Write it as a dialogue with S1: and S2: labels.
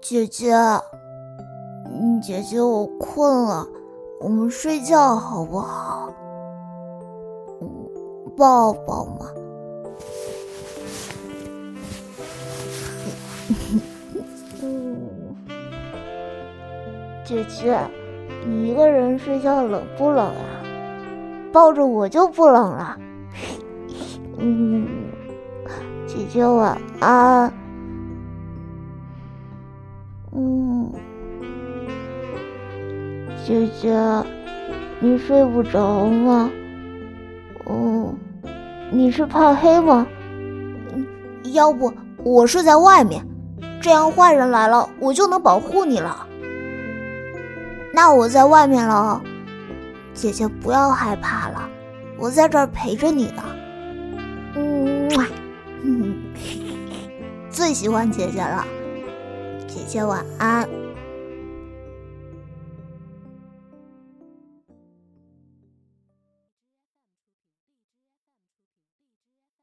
S1: 姐姐，姐姐，我困了，我们睡觉好不好？抱抱嘛。姐姐，你一个人睡觉冷不冷啊？抱着我就不冷了。姐姐晚安。嗯，姐姐，你睡不着吗？嗯，你是怕黑吗？要不我睡在外面，这样坏人来了，我就能保护你了。那我在外面了，姐姐不要害怕了，我在这儿陪着你呢。最喜欢姐姐了。姐姐晚安。